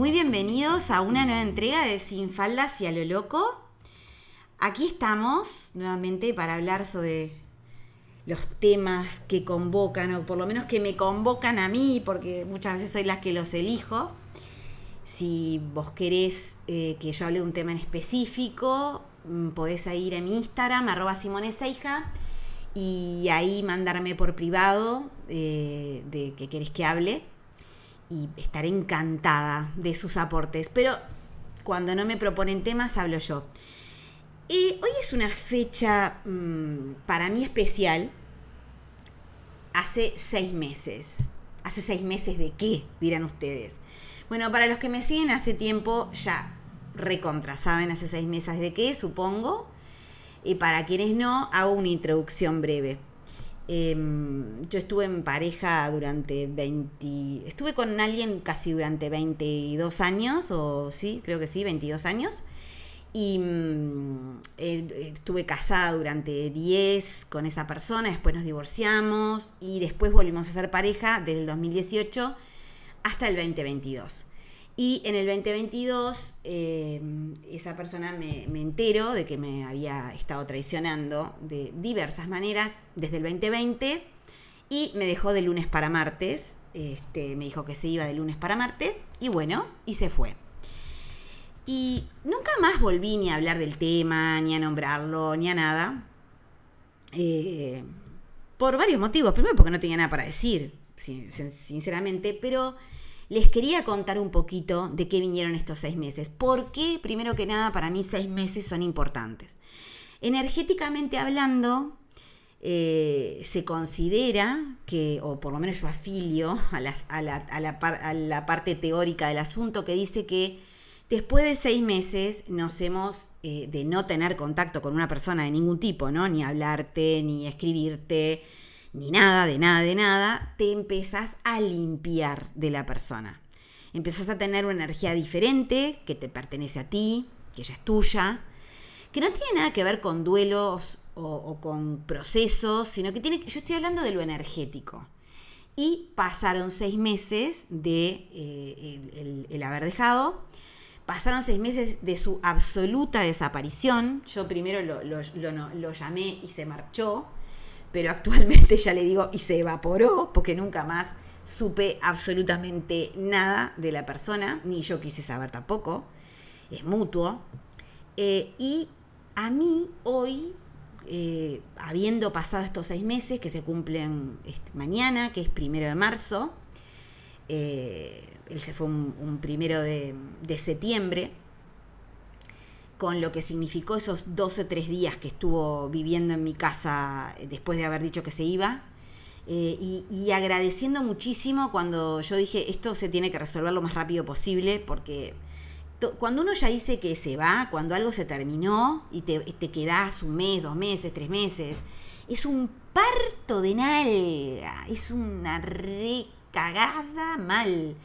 Muy bienvenidos a una nueva entrega de Sin Faldas y a lo Loco. Aquí estamos nuevamente para hablar sobre los temas que convocan, o por lo menos que me convocan a mí, porque muchas veces soy las que los elijo. Si vos querés eh, que yo hable de un tema en específico, mm, podés ir a mi Instagram, arroba simoneseija, y ahí mandarme por privado eh, de que querés que hable. Y estaré encantada de sus aportes. Pero cuando no me proponen temas, hablo yo. Y hoy es una fecha mm, para mí especial. Hace seis meses. ¿Hace seis meses de qué? Dirán ustedes. Bueno, para los que me siguen hace tiempo, ya recontra, saben hace seis meses de qué, supongo. Y para quienes no, hago una introducción breve. Em, yo estuve en pareja durante 20... Estuve con alguien casi durante 22 años, o sí, creo que sí, 22 años. Y mm, eh, estuve casada durante 10 con esa persona, después nos divorciamos y después volvimos a ser pareja desde el 2018 hasta el 2022. Y en el 2022 eh, esa persona me, me, entero de que me había estado traicionando de diversas maneras desde el 2020 y me dejó de lunes para martes. Este, me dijo que se iba de lunes para martes y bueno, y se fue. Y nunca más volví ni a hablar del tema, ni a nombrarlo, ni a nada. Eh, por varios motivos. Primero porque no tenía nada para decir, sinceramente, pero les quería contar un poquito de qué vinieron estos seis meses. Porque, primero que nada, para mí seis meses son importantes. Energéticamente hablando, eh, se considera que, o por lo menos yo afilio a la parte teórica del asunto, que dice que Después de seis meses nos hemos eh, de no tener contacto con una persona de ningún tipo, ¿no? Ni hablarte, ni escribirte, ni nada, de nada, de nada, te empezás a limpiar de la persona. Empezás a tener una energía diferente que te pertenece a ti, que ya es tuya, que no tiene nada que ver con duelos o, con procesos, sino que tiene. Yo estoy hablando de lo energético. Y pasaron seis meses de eh, el haber dejado Pasaron seis meses de su absoluta desaparición. Yo primero lo, llamé y se marchó, pero actualmente ya le digo y se evaporó, porque nunca más supe absolutamente nada de la persona, ni yo quise saber tampoco. Es mutuo. Eh, y a mí hoy, eh, habiendo pasado estos seis meses que se cumplen este, mañana, que es primero de marzo, eh, él se fue un, primero de, septiembre, con lo que significó esos 12, 3 días que estuvo viviendo en mi casa eh, después de haber dicho que se iba. Eh, y, agradeciendo muchísimo cuando yo dije esto se tiene que resolver lo más rápido posible porque cuando uno ya dice que se va, cuando algo se terminó y te, te quedás un mes, dos meses, tres meses, es un parto de nalga, es una recagada mal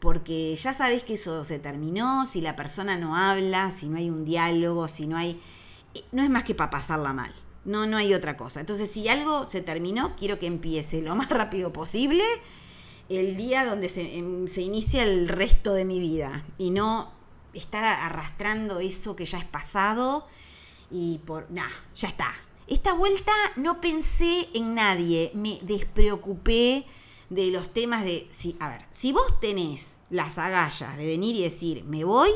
porque ya sabés que eso se terminó, si la persona no habla, si no hay un diálogo, si no hay... Eh, no es más que para pasarla mal, no, no hay otra cosa. Entonces, si algo se terminó, quiero que empiece lo más rápido posible el día donde se, em, se inicia el resto de mi vida y no estar arrastrando eso que ya es pasado y por... Nah, ya está. Esta vuelta no pensé en nadie, me despreocupé de los temas de, si, a ver, si vos tenés las agallas de venir y decir, me voy,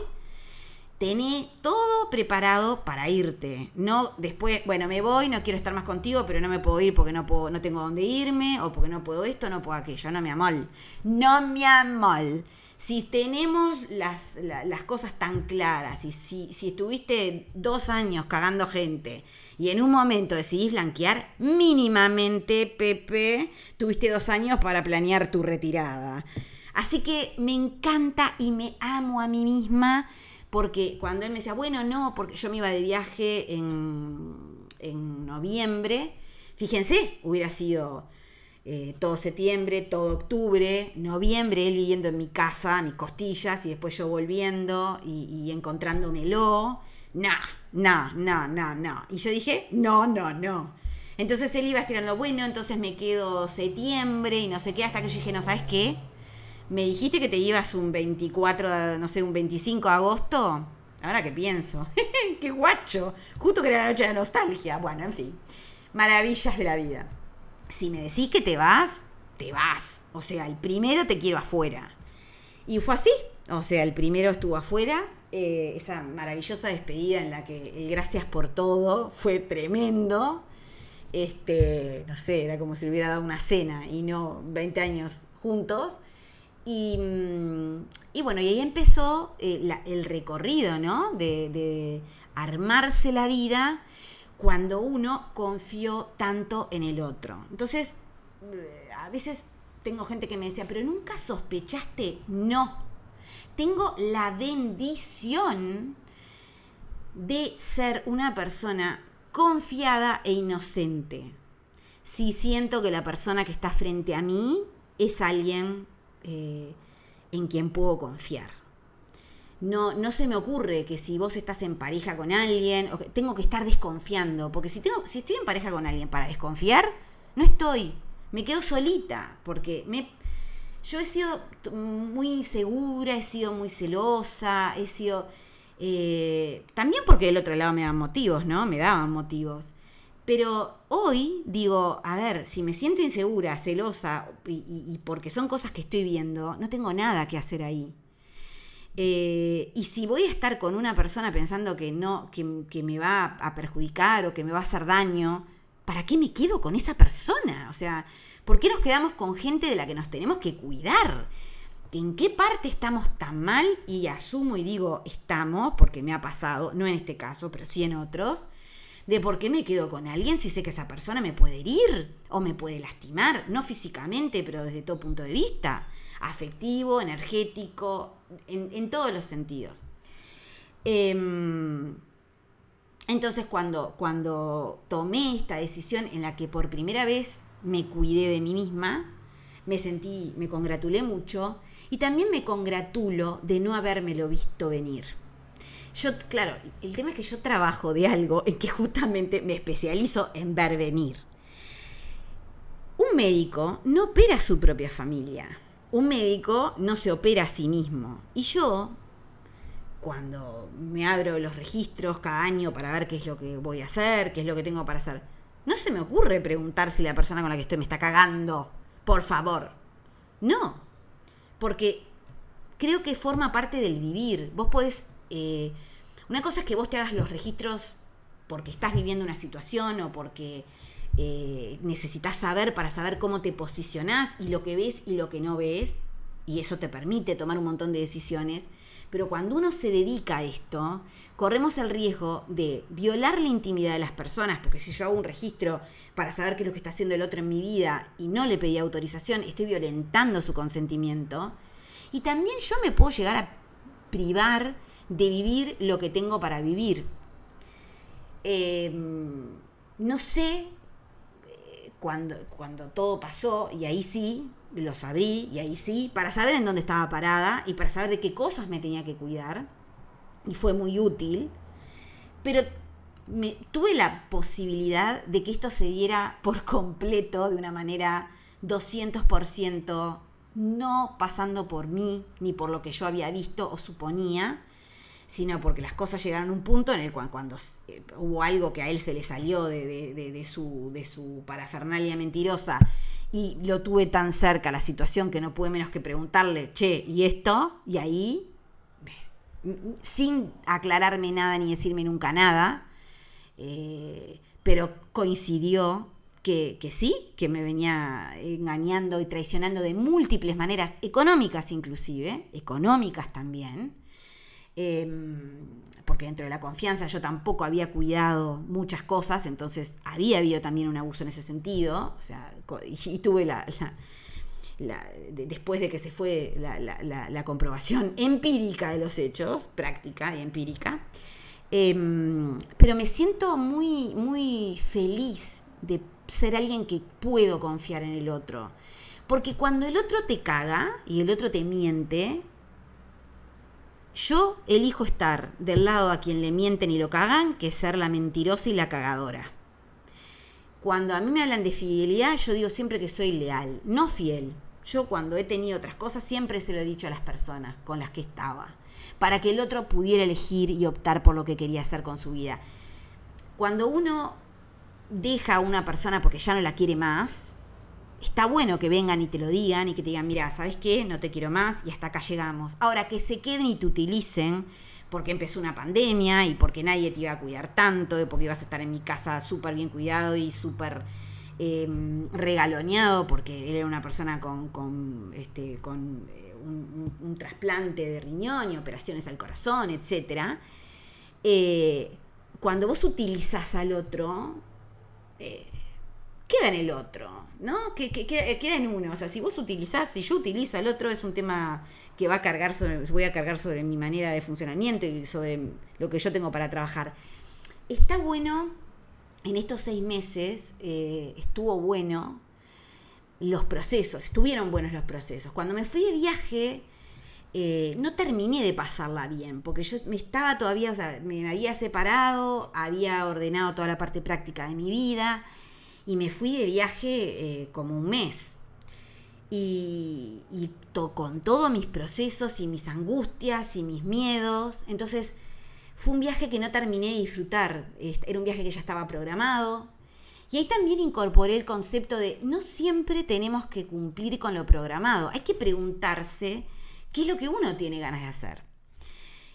tené todo preparado para irte. No después, bueno, me voy, no quiero estar más contigo, pero no me puedo ir porque no puedo, no tengo dónde irme, o porque no puedo esto, no puedo aquello, no me amol. No me amol. Si tenemos las, cosas tan claras y si, si estuviste dos años cagando gente y en un momento decidís blanquear, mínimamente, Pepe, tuviste dos años para planear tu retirada. Así que me encanta y me amo a mí misma porque cuando él me decía, bueno, no, porque yo me iba de viaje en, noviembre, fíjense, hubiera sido eh, todo septiembre, todo octubre, noviembre, él viviendo en mi casa, mis costillas, y después yo volviendo y, y encontrándomelo. No, no, no, no, no. Y yo dije, no, no, no. Entonces él iba estirando, bueno, entonces me quedo septiembre y no sé qué, hasta que yo dije, no, ¿sabes qué? Me dijiste que te ibas un 24, no sé, un 25 de agosto. Ahora que pienso. ¡Qué guacho! Justo que era la noche de nostalgia. Bueno, en fin. Maravillas de la vida. Si me decís que te vas, te vas. O sea, el primero te quiero afuera. Y fue así. O sea, el primero estuvo afuera. Eh, esa maravillosa despedida en la que el gracias por todo fue tremendo. Este, no sé, era como si hubiera dado una cena y no 20 años juntos. Mm, y, bueno, y ahí empezó eh, el recorrido, ¿no? De, armarse la vida cuando uno confió tanto en el otro. Entonces, eh, a veces tengo gente que me decía, pero nunca sospechaste, no. Tengo la bendición de ser una persona confiada e inocente. Si siento que la persona que está frente a mí es alguien eh, en quien puedo confiar. No, no se me ocurre que si vos estás en pareja con alguien, tengo que estar desconfiando, porque si, tengo, si estoy en pareja con alguien para desconfiar, no estoy, me quedo solita, porque me, yo he sido muy insegura, he sido muy celosa, he sido... Eh, también porque del otro lado me daban motivos, ¿no? Me daban motivos. Pero hoy digo, a ver, si me siento insegura, celosa, y, porque son cosas que estoy viendo, no tengo nada que hacer ahí. Eh, y si voy a estar con una persona pensando que no, que, que, me va a perjudicar o que me va a hacer daño, ¿para qué me quedo con esa persona? O sea, ¿por qué nos quedamos con gente de la que nos tenemos que cuidar? ¿En qué parte estamos tan mal? Y asumo y digo estamos, porque me ha pasado, no en este caso, pero sí en otros de por qué me quedo con alguien si sé que esa persona me puede herir o me puede lastimar, no físicamente, pero desde todo punto de vista, afectivo, energético, en, todos los sentidos. Em, entonces cuando, cuando tomé esta decisión en la que por primera vez me cuidé de mí misma, me sentí, me congratulé mucho y también me congratulo de no habérmelo visto venir. Yo, claro, el tema es que yo trabajo de algo en que justamente me especializo en ver venir. Un médico no opera a su propia familia. Un médico no se opera a sí mismo. Y yo, cuando me abro los registros cada año para ver qué es lo que voy a hacer, qué es lo que tengo para hacer, no se me ocurre preguntar si la persona con la que estoy me está cagando. Por favor. No. Porque creo que forma parte del vivir. Vos podés eh, una cosa es que vos te hagas los registros porque estás viviendo una situación o porque eh, necesitas saber para saber cómo te posicionás y lo que ves y lo que no ves, y eso te permite tomar un montón de decisiones. Pero cuando uno se dedica a esto, corremos el riesgo de violar la intimidad de las personas, porque si yo hago un registro para saber qué es lo que está haciendo el otro en mi vida y no le pedí autorización, estoy violentando su consentimiento. Y también yo me puedo llegar a privar de vivir lo que tengo para vivir. Em, no sé eh, cuando, cuando todo pasó, y ahí sí, lo sabrí, y ahí sí, para saber en dónde estaba parada y para saber de qué cosas me tenía que cuidar, y fue muy útil, pero me, tuve la posibilidad de que esto se diera por completo, de una manera 200%, no pasando por mí, ni por lo que yo había visto o suponía, sino porque las cosas llegaron a un punto en el cual cuando eh, hubo algo que a él se le salió de, su, de su parafernalia mentirosa y lo tuve tan cerca la situación que no pude menos que preguntarle, che, ¿y esto? Y ahí sin aclararme nada ni decirme nunca nada, eh, pero coincidió que, sí, que me venía engañando y traicionando de múltiples maneras, económicas inclusive, económicas también, em, porque dentro de la confianza yo tampoco había cuidado muchas cosas, entonces había habido también un abuso en ese sentido, o sea, y, tuve la, después de que se fue la, comprobación empírica de los hechos, práctica y empírica, em, pero me siento muy, muy feliz de ser alguien que puedo confiar en el otro. Porque cuando el otro te caga y el otro te miente, yo elijo estar del lado a quien le mienten y lo cagan que ser la mentirosa y la cagadora. Cuando a mí me hablan de fidelidad, yo digo siempre que soy leal, no fiel. Yo cuando he tenido otras cosas siempre se lo he dicho a las personas con las que estaba, para que el otro pudiera elegir y optar por lo que quería hacer con su vida. Cuando uno deja a una persona porque ya no la quiere más, está bueno que vengan y te lo digan y que te digan, mira, ¿sabes qué? No te quiero más y hasta acá llegamos. Ahora, que se queden y te utilicen porque empezó una pandemia y porque nadie te iba a cuidar tanto, porque ibas a estar en mi casa súper bien cuidado y súper em, regaloneado, porque él era una persona con, este, con eh, un, trasplante de riñón y operaciones al corazón, etc. Eh, cuando vos utilizas al otro, eh, en el otro, ¿no? Que, queda, en uno. O sea, si vos utilizás, si yo utilizo al otro, es un tema que va a cargar sobre, voy a cargar sobre mi manera de funcionamiento y sobre lo que yo tengo para trabajar. Está bueno, en estos seis meses, eh, estuvo bueno los procesos, estuvieron buenos los procesos. Cuando me fui de viaje, eh, no terminé de pasarla bien, porque yo me estaba todavía, o sea, me había separado, había ordenado toda la parte práctica de mi vida y me fui de viaje eh, como un mes. Y, con todos mis procesos y mis angustias y mis miedos. Entonces fue un viaje que no terminé de disfrutar. Era un viaje que ya estaba programado. Y ahí también incorporé el concepto de no siempre tenemos que cumplir con lo programado. Hay que preguntarse qué es lo que uno tiene ganas de hacer.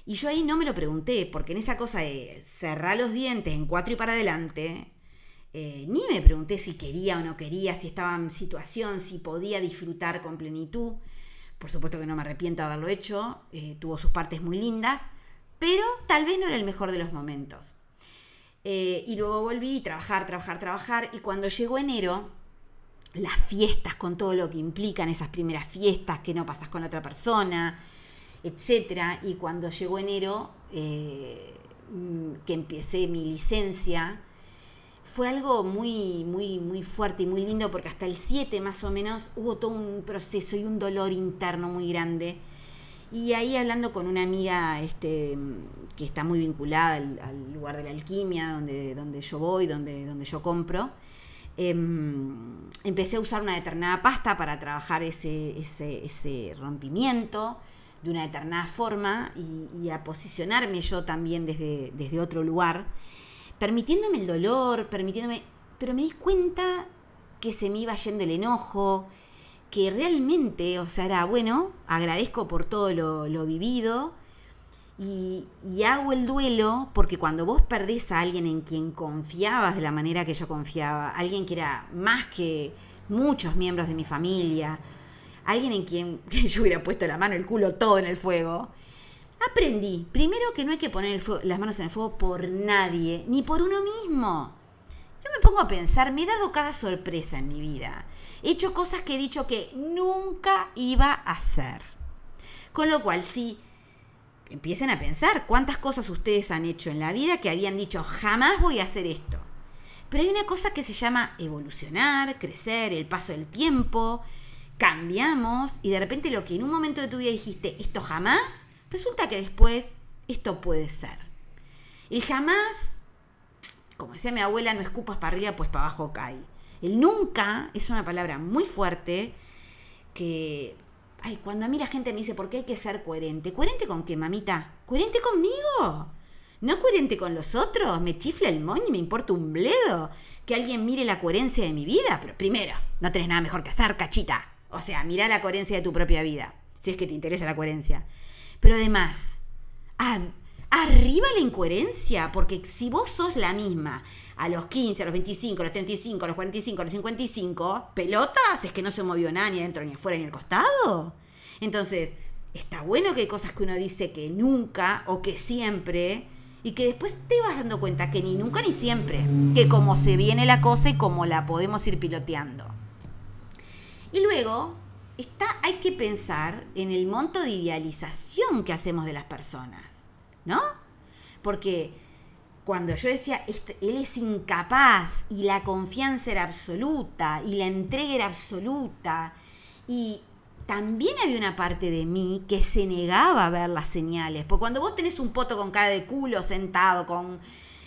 Y yo ahí no me lo pregunté, porque en esa cosa de cerrar los dientes en cuatro y para adelante, eh, ni me pregunté si quería o no quería, si estaba en situación, si podía disfrutar con plenitud. Por supuesto que no me arrepiento de haberlo hecho, eh, tuvo sus partes muy lindas, pero tal vez no era el mejor de los momentos. Eh, y luego volví a trabajar, trabajar, trabajar, y cuando llegó enero, las fiestas con todo lo que implican esas primeras fiestas, que no pasas con otra persona, etc. Y cuando llegó enero, mm, que empecé mi licencia, fue algo muy, muy, muy fuerte y muy lindo porque hasta el 7 más o menos hubo todo un proceso y un dolor interno muy grande. Y ahí hablando con una amiga este, que está muy vinculada al, lugar de la alquimia, donde, donde yo voy, donde, donde yo compro, em, empecé a usar una determinada pasta para trabajar ese, ese, rompimiento de una determinada forma y, y, a posicionarme yo también desde, desde otro lugar permitiéndome el dolor, permitiéndome... Pero me di cuenta que se me iba yendo el enojo, que realmente, o sea, era bueno, agradezco por todo lo, vivido y, y, hago el duelo porque cuando vos perdés a alguien en quien confiabas de la manera que yo confiaba, alguien que era más que muchos miembros de mi familia, alguien en quien yo hubiera puesto la mano, el culo, todo en el fuego, Aprendí, primero que no hay que poner las manos en el fuego por nadie, ni por uno mismo. Yo me pongo a pensar, me he dado cada sorpresa en mi vida. He hecho cosas que he dicho que nunca iba a hacer. Con lo cual, si empiecen a pensar cuántas cosas ustedes han hecho en la vida que habían dicho jamás voy a hacer esto. Pero hay una cosa que se llama evolucionar, crecer, el paso del tiempo, cambiamos y de repente lo que en un momento de tu vida dijiste esto jamás, Resulta que después esto puede ser. El jamás, como decía mi abuela, no escupas para arriba, pues para abajo cae. El nunca es una palabra muy fuerte que, ay, cuando a mí la gente me dice, ¿por qué hay que ser coherente? ¿Coherente con qué, mamita? ¿Coherente conmigo? ¿No coherente con los otros? ¿Me chifla el moño y me importa un bledo? Que alguien mire la coherencia de mi vida. Pero primero, no tenés nada mejor que hacer, cachita. O sea, mira la coherencia de tu propia vida, si es que te interesa la coherencia. Pero además, arriba la incoherencia, porque si vos sos la misma a los 15, a los 25, a los 35, a los 45, a los 55, pelotas, es que no se movió nada ni adentro, ni afuera, ni al costado. Entonces, está bueno que hay cosas que uno dice que nunca o que siempre, y que después te vas dando cuenta que ni nunca ni siempre, que como se viene la cosa y como la podemos ir piloteando. Y luego, está, hay que pensar en el monto de idealización que hacemos de las personas, ¿no? Porque cuando yo decía, este, él es incapaz y la confianza era absoluta y la entrega era absoluta y también había una parte de mí que se negaba a ver las señales. Porque cuando vos tenés un poto con cara de culo sentado, con,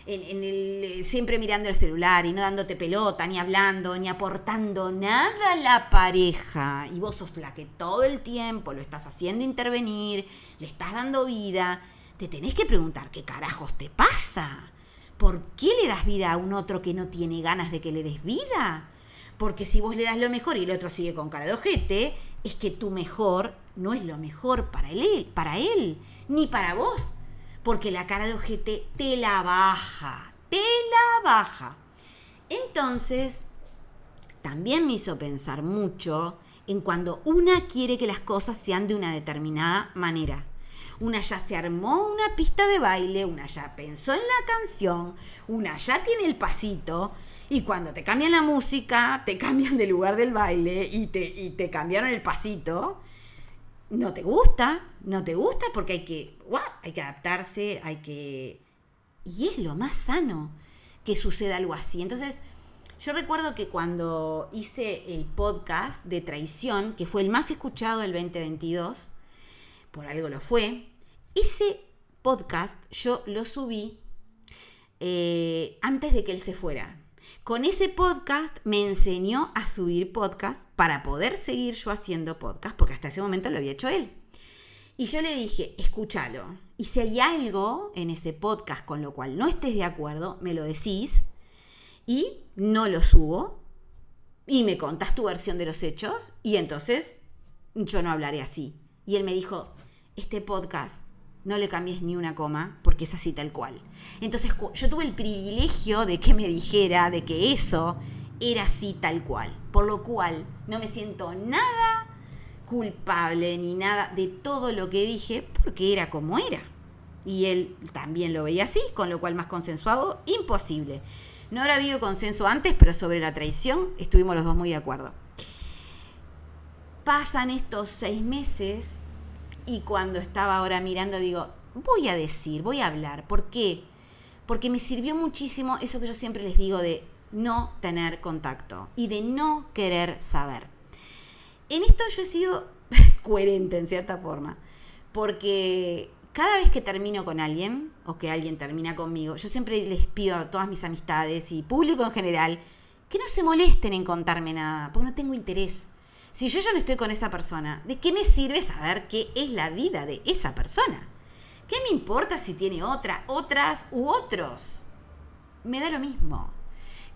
en, el, siempre mirando el celular y no dándote pelota, ni hablando, ni aportando nada a la pareja, y vos sos la que todo el tiempo lo estás haciendo intervenir, le estás dando vida, te tenés que preguntar qué carajos te pasa. ¿Por qué le das vida a un otro que no tiene ganas de que le des vida? Porque si vos le das lo mejor y el otro sigue con cara de ojete, es que tu mejor no es lo mejor para él, para él, ni para vos. Porque la cara de ojete te la baja, te la baja. Entonces, también me hizo pensar mucho en cuando una quiere que las cosas sean de una determinada manera. Una ya se armó una pista de baile, una ya pensó en la canción, una ya tiene el pasito, y cuando te cambian la música, te cambian de lugar del baile y te, te cambiaron el pasito, no te gusta, no te gusta porque hay que, hay que adaptarse, hay que... Y es lo más sano que suceda algo así. Entonces, yo recuerdo que cuando hice el podcast de traición, que fue el más escuchado del 2022, por algo lo fue, ese podcast yo lo subí eh, antes de que él se fuera. Con ese podcast me enseñó a subir podcast para poder seguir yo haciendo podcast, porque hasta ese momento lo había hecho él. Y yo le dije, escúchalo. Y si hay algo en ese podcast con lo cual no estés de acuerdo, me lo decís y no lo subo y me contás tu versión de los hechos y entonces yo no hablaré así. Y él me dijo, este podcast no le cambies ni una coma, porque es así tal cual. Entonces yo tuve el privilegio de que me dijera de que eso era así tal cual, por lo cual no me siento nada culpable ni nada de todo lo que dije, porque era como era. Y él también lo veía así, con lo cual más consensuado, imposible. No habrá habido consenso antes, pero sobre la traición estuvimos los dos muy de acuerdo. Pasan estos seis meses y cuando estaba ahora mirando, digo, voy a decir, voy a hablar. ¿Por qué? Porque me sirvió muchísimo eso que yo siempre les digo de no tener contacto y de no querer saber. En esto yo he sido coherente en cierta forma, porque cada vez que termino con alguien o que alguien termina conmigo, yo siempre les pido a todas mis amistades y público en general que no se molesten en contarme nada, porque no tengo interés. Si yo ya no estoy con esa persona, ¿de qué me sirve saber qué es la vida de esa persona? ¿Qué me importa si tiene otra, otras u otros? Me da lo mismo.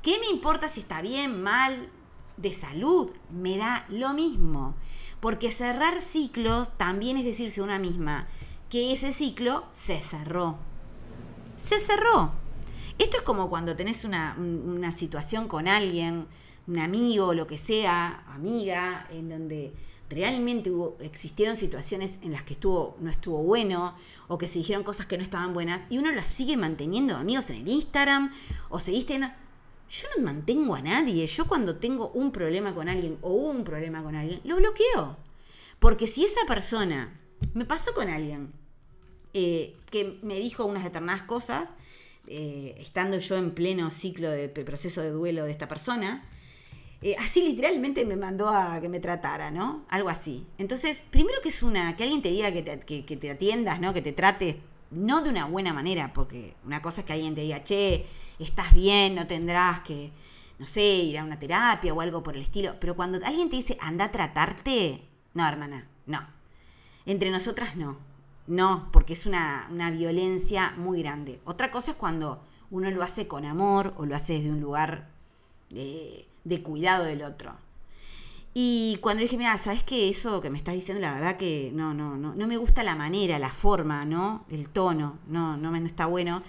¿Qué me importa si está bien, mal, de salud? Me da lo mismo. Porque cerrar ciclos también es decirse una misma que ese ciclo se cerró. Se cerró. Esto es como cuando tenés una, una situación con alguien, un amigo, lo que sea, amiga, en donde realmente existieron situaciones en las que estuvo, no estuvo bueno, o que se dijeron cosas que no estaban buenas, y uno las sigue manteniendo amigos en el Instagram, o seguiste teniendo... Yo no mantengo a nadie. Yo cuando tengo un problema con alguien o un problema con alguien, lo bloqueo. Porque si esa persona, me pasó con alguien, eh, que me dijo unas determinadas cosas, eh, estando yo en pleno ciclo de proceso de duelo de esta persona, eh, así literalmente me mandó a que me tratara, ¿no? Algo así. Entonces, primero que es una, que alguien te diga que te, atiendas, ¿no? Que te trate, no de una buena manera, porque una cosa es que alguien te diga, che, estás bien, no tendrás que, no sé, ir a una terapia o algo por el estilo. Pero cuando alguien te dice, anda a tratarte, no, hermana, no. Entre nosotras no. No, porque es una, una violencia muy grande. Otra cosa es cuando uno lo hace con amor o lo hace desde un lugar de de cuidado del otro. Y cuando dije, mira, ¿sabes qué? Eso que me estás diciendo, la verdad que no, no, no, no me gusta la manera, la forma, ¿no? El tono, no, no, me, no está bueno.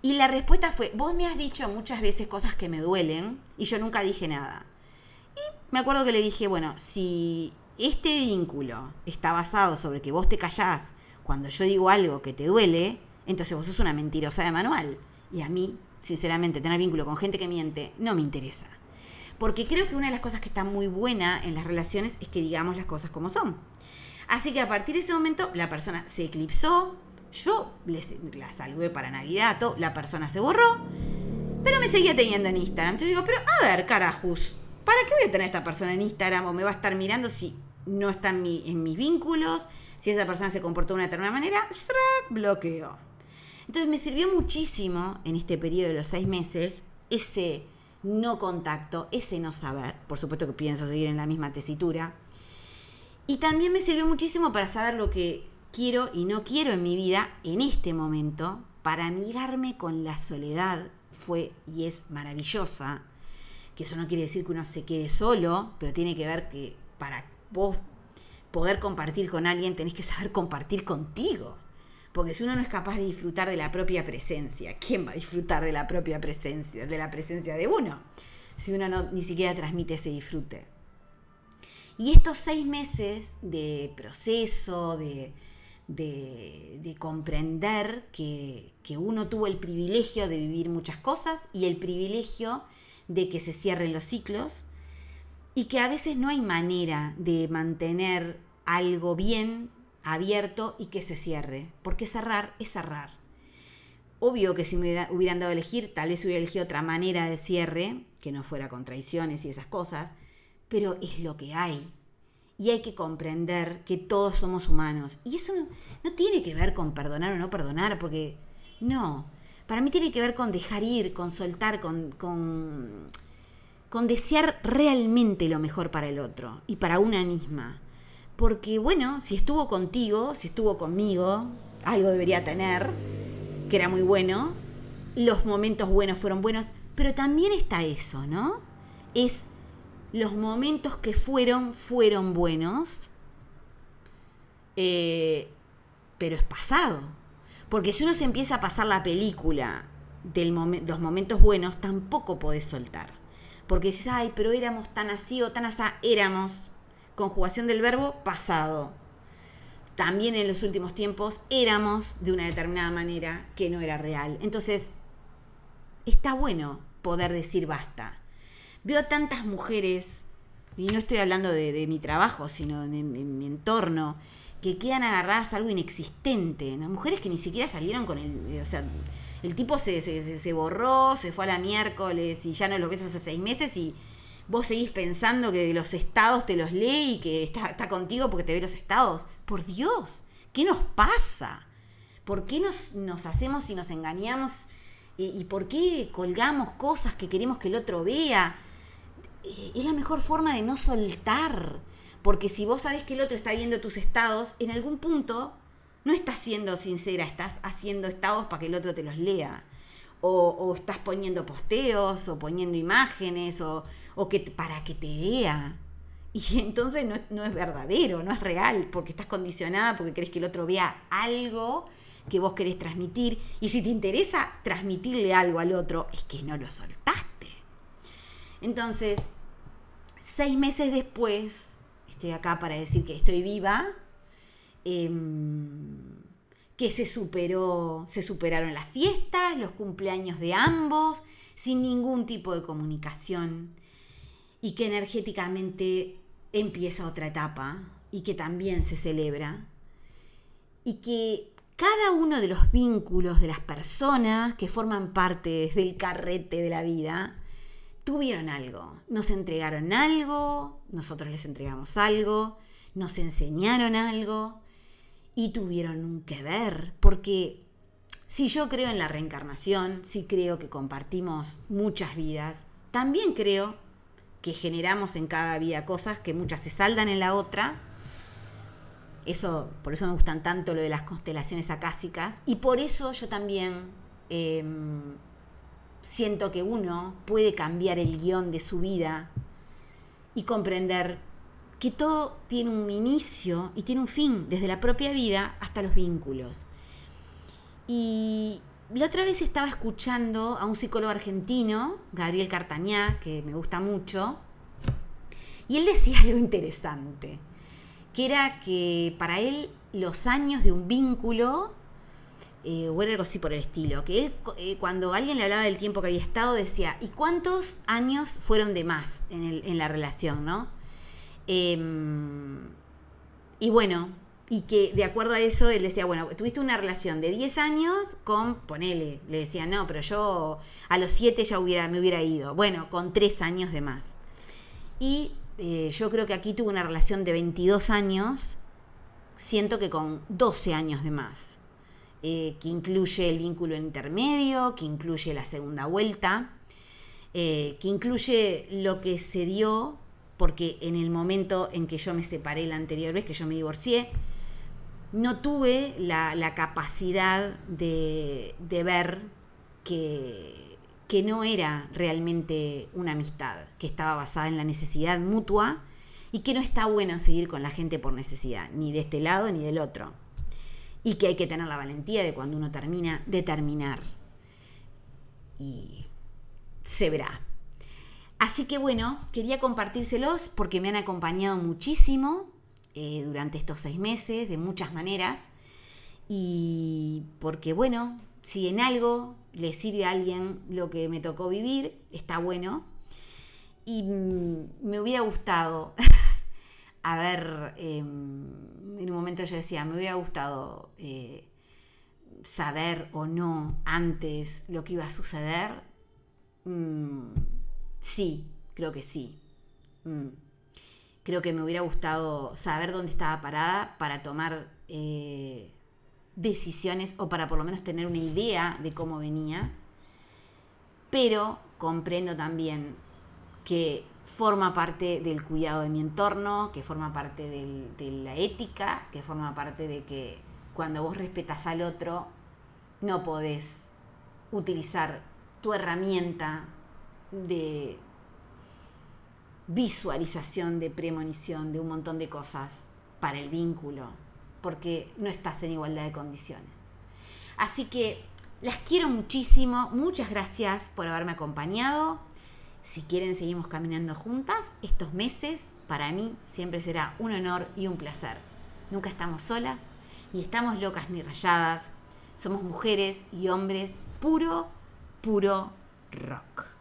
Y la respuesta fue, vos me has dicho muchas veces cosas que me duelen y yo nunca dije nada. Y me acuerdo que le dije, bueno, si este vínculo está basado sobre que vos te callás cuando yo digo algo que te duele, entonces vos sos una mentirosa de manual. Y a mí, sinceramente, tener vínculo con gente que miente no me interesa. Porque creo que una de las cosas que está muy buena en las relaciones es que digamos las cosas como son. Así que a partir de ese momento la persona se eclipsó, yo les, la saludé para Navidad, la persona se borró, pero me seguía teniendo en Instagram. Entonces digo, pero a ver, carajus, ¿para qué voy a tener a esta persona en Instagram o me va a estar mirando si no está en, mis vínculos? Si esa persona se comportó de una determinada manera, bloqueo. Entonces me sirvió muchísimo en este periodo de los seis meses ese no contacto, ese no saber, por supuesto que pienso seguir en la misma tesitura, y también me sirvió muchísimo para saber lo que quiero y no quiero en mi vida en este momento, para amigarme con la soledad, fue y es maravillosa, que eso no quiere decir que uno se quede solo, pero tiene que ver que para vos poder compartir con alguien tenés que saber compartir contigo. Porque si uno no es capaz de disfrutar de la propia presencia, ¿quién va a disfrutar de la propia presencia, de la presencia de uno? Si uno no, ni siquiera transmite ese disfrute. Y estos seis meses de proceso, de, de, comprender que, que, uno tuvo el privilegio de vivir muchas cosas y el privilegio de que se cierren los ciclos y que a veces no hay manera de mantener algo bien abierto y que se cierre, porque cerrar es cerrar. Obvio que si me hubieran dado a elegir, tal vez hubiera elegido otra manera de cierre, que no fuera con traiciones y esas cosas, pero es lo que hay. Y hay que comprender que todos somos humanos. Y eso no, tiene que ver con perdonar o no perdonar, porque no. Para mí tiene que ver con dejar ir, con soltar, con, con, con desear realmente lo mejor para el otro y para una misma. Porque bueno, si estuvo contigo, si estuvo conmigo, algo debería tener, que era muy bueno, los momentos buenos fueron buenos, pero también está eso, ¿no? Es los momentos que fueron, fueron buenos, eh, pero es pasado. Porque si uno se empieza a pasar la película de los momentos buenos, tampoco podés soltar. Porque dices, ay, pero éramos tan así o tan así, éramos, conjugación del verbo pasado. También en los últimos tiempos éramos de una determinada manera que no era real. Entonces, está bueno poder decir basta. Veo tantas mujeres, y no estoy hablando de, mi trabajo, sino de, mi entorno, que quedan agarradas a algo inexistente. Mujeres que ni siquiera salieron con el... O sea, el tipo se, se, se borró, se fue a la miércoles y ya no lo ves hace seis meses y vos seguís pensando que los estados te los lee y que está, contigo porque te ve los estados. Por Dios, ¿qué nos pasa? ¿Por qué nos, nos hacemos y nos engañamos? ¿Y por qué colgamos cosas que queremos que el otro vea? Eh, es la mejor forma de no soltar. Porque si vos sabés que el otro está viendo tus estados, en algún punto no estás siendo sincera, estás haciendo estados para que el otro te los lea. O, o estás poniendo posteos, o poniendo imágenes, o, o que para que te vea. Y entonces no, es verdadero, no es real, porque estás condicionada, porque crees que el otro vea algo que vos querés transmitir. Y si te interesa transmitirle algo al otro, es que no lo soltaste. Entonces, seis meses después, estoy acá para decir que estoy viva, em, que se superó, se superaron las fiestas, los cumpleaños de ambos, sin ningún tipo de comunicación y que energéticamente empieza otra etapa y que también se celebra y que cada uno de los vínculos de las personas que forman parte del carrete de la vida tuvieron algo, nos entregaron algo, nosotros les entregamos algo, nos enseñaron algo y tuvieron un que ver, porque si yo creo en la reencarnación, si creo que compartimos muchas vidas, también creo que generamos en cada vida cosas que muchas se saldan en la otra. Eso, por eso me gustan tanto lo de las constelaciones acásicas. Y por eso yo también em, siento que uno puede cambiar el guion de su vida y comprender que todo tiene un inicio y tiene un fin, desde la propia vida hasta los vínculos. Y la otra vez estaba escuchando a un psicólogo argentino, Gabriel Cartañá, que me gusta mucho, y él decía algo interesante, que era que para él los años de un vínculo, eh, o era algo así por el estilo, que él eh, cuando alguien le hablaba del tiempo que había estado decía, ¿y cuántos años fueron de más en, la relación, no? Em, y bueno, y que de acuerdo a eso él decía, bueno, tuviste una relación de 10 años con, ponele, le decía, no, pero yo a los 7 ya hubiera, me hubiera ido, bueno, con 3 años de más. Y eh, yo creo que aquí tuve una relación de 22 años siento que con 12 años de más, eh, que incluye el vínculo intermedio, que incluye la segunda vuelta, eh, que incluye lo que se dio, porque en el momento en que yo me separé la anterior vez, que yo me divorcié, no tuve la, capacidad de, ver que, que no era realmente una amistad, que estaba basada en la necesidad mutua y que no está bueno seguir con la gente por necesidad, ni de este lado ni del otro. Y que hay que tener la valentía de cuando uno termina, de terminar. Y se verá. Así que bueno, quería compartírselos porque me han acompañado muchísimo eh, durante estos seis meses, de muchas maneras. Y porque bueno, si en algo le sirve a alguien lo que me tocó vivir, está bueno. Y mm, me hubiera gustado a ver, em, en un momento yo decía, me hubiera gustado eh, saber o no antes lo que iba a suceder. Mm, sí, creo que sí. Mm. Creo que me hubiera gustado saber dónde estaba parada para tomar eh, decisiones o para por lo menos tener una idea de cómo venía. Pero comprendo también que forma parte del cuidado de mi entorno, que forma parte de la ética, que forma parte de que cuando vos respetas al otro, no podés utilizar tu herramienta de visualización, de premonición, de un montón de cosas para el vínculo, porque no estás en igualdad de condiciones. Así que las quiero muchísimo, muchas gracias por haberme acompañado. Si quieren, seguimos caminando juntas. Estos meses, para mí, siempre será un honor y un placer. Nunca estamos solas, ni estamos locas ni rayadas. Somos mujeres y hombres puro, puro rock.